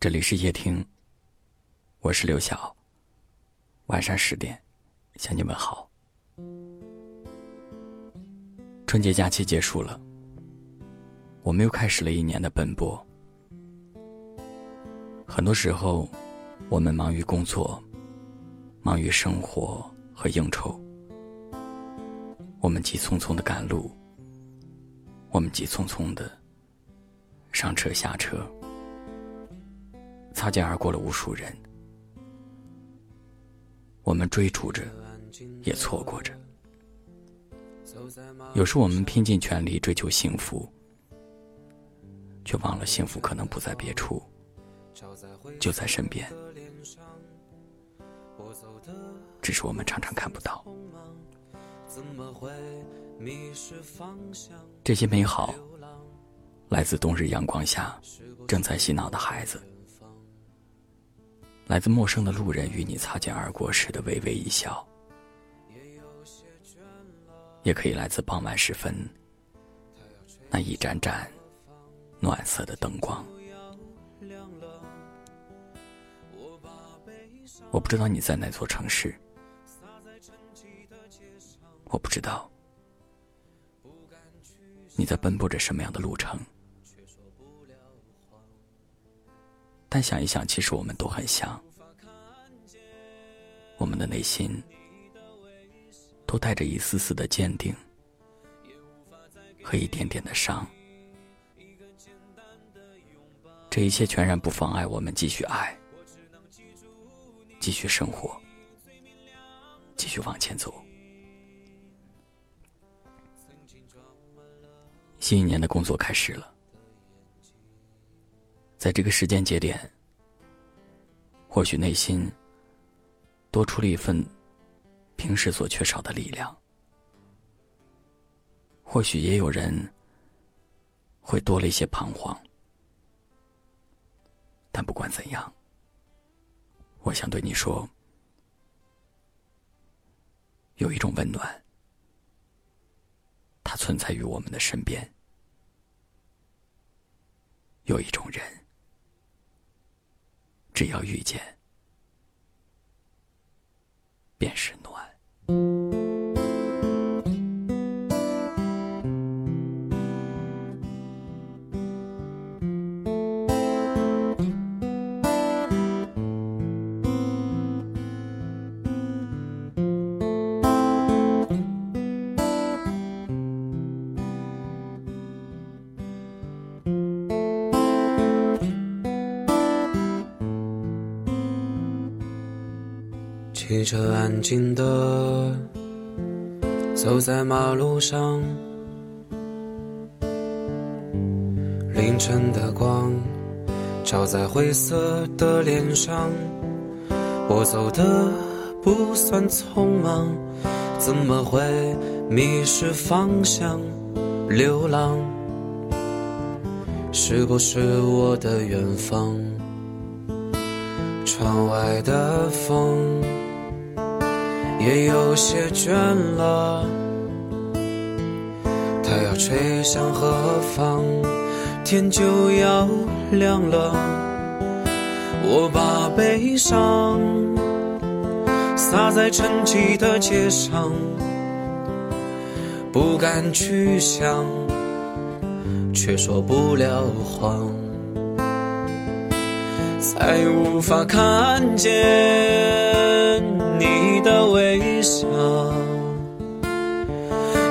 这里是夜听，我是刘晓。晚上十点，向你们好。春节假期结束了，我们又开始了一年的奔波。很多时候，我们忙于工作，忙于生活和应酬，我们急匆匆的赶路，我们急匆匆的上车下车。擦肩而过了无数人，我们追逐着，也错过着。有时我们拼尽全力追求幸福，却忘了幸福可能不在别处，就在身边，只是我们常常看不到。这些美好，来自冬日阳光下正在洗脑的孩子。来自陌生的路人与你擦肩而过时的微微一笑，也可以来自傍晚时分那一盏盏暖色的灯光。我不知道你在哪座城市，我不知道你在奔波着什么样的路程。但想一想，其实我们都很像，我们的内心都带着一丝丝的坚定和一点点的伤。这一切全然不妨碍我们继续爱，继续生活，继续往前走。新一年的工作开始了。在这个时间节点，或许内心多出了一份平时所缺少的力量；或许也有人会多了一些彷徨。但不管怎样，我想对你说，有一种温暖，它存在于我们的身边；有一种人。只要遇见，便是暖。汽车安静的走在马路上，凌晨的光照在灰色的脸上。我走的不算匆忙，怎么会迷失方向？流浪是不是我的远方？窗外的风。也有些倦了，它要吹向何方？天就要亮了，我把悲伤洒在沉寂的街上，不敢去想，却说不了谎，再无法看见。你的微笑，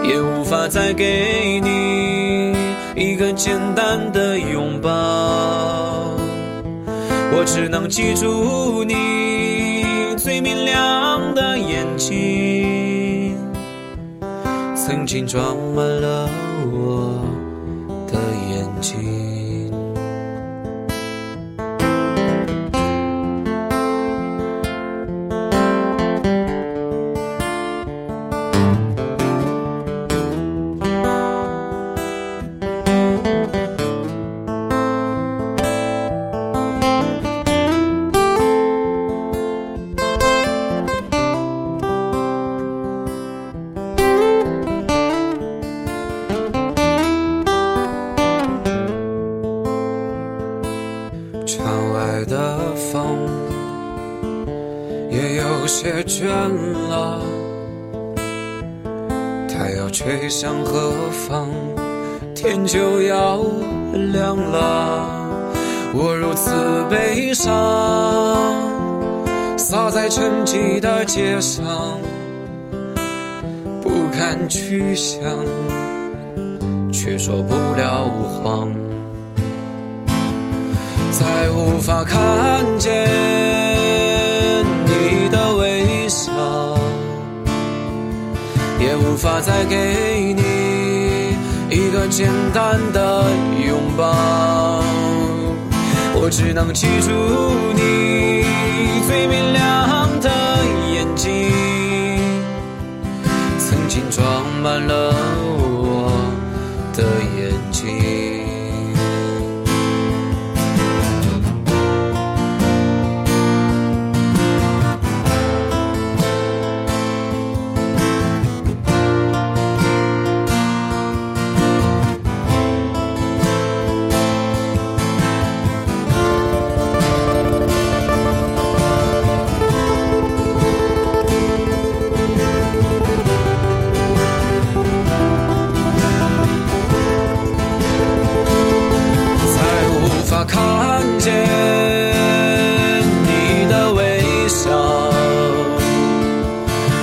也无法再给你一个简单的拥抱。我只能记住你最明亮的眼睛，曾经装满了我的眼睛。些倦了。它要吹向何方？天就要亮了。我如此悲伤，洒在沉寂的街上，不堪去想，却说不了谎。再无法看见无法再给你一个简单的拥抱。我只能记住你最明亮的眼睛，曾经装满了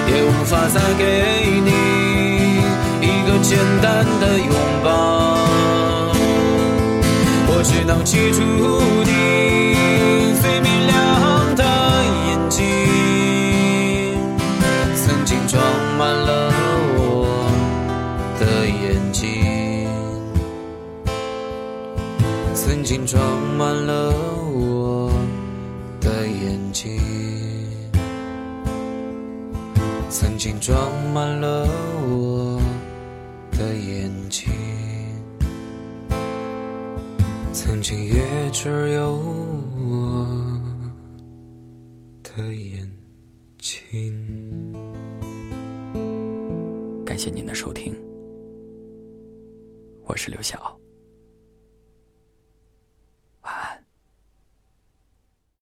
也无法再给你一个简单的拥抱。我只能记住你最明亮的眼睛，曾经装满了我的眼睛。曾经装满了我的眼睛，曾经装满了我的眼睛，曾经也只有我的眼睛。感谢您的收听，我是刘晓。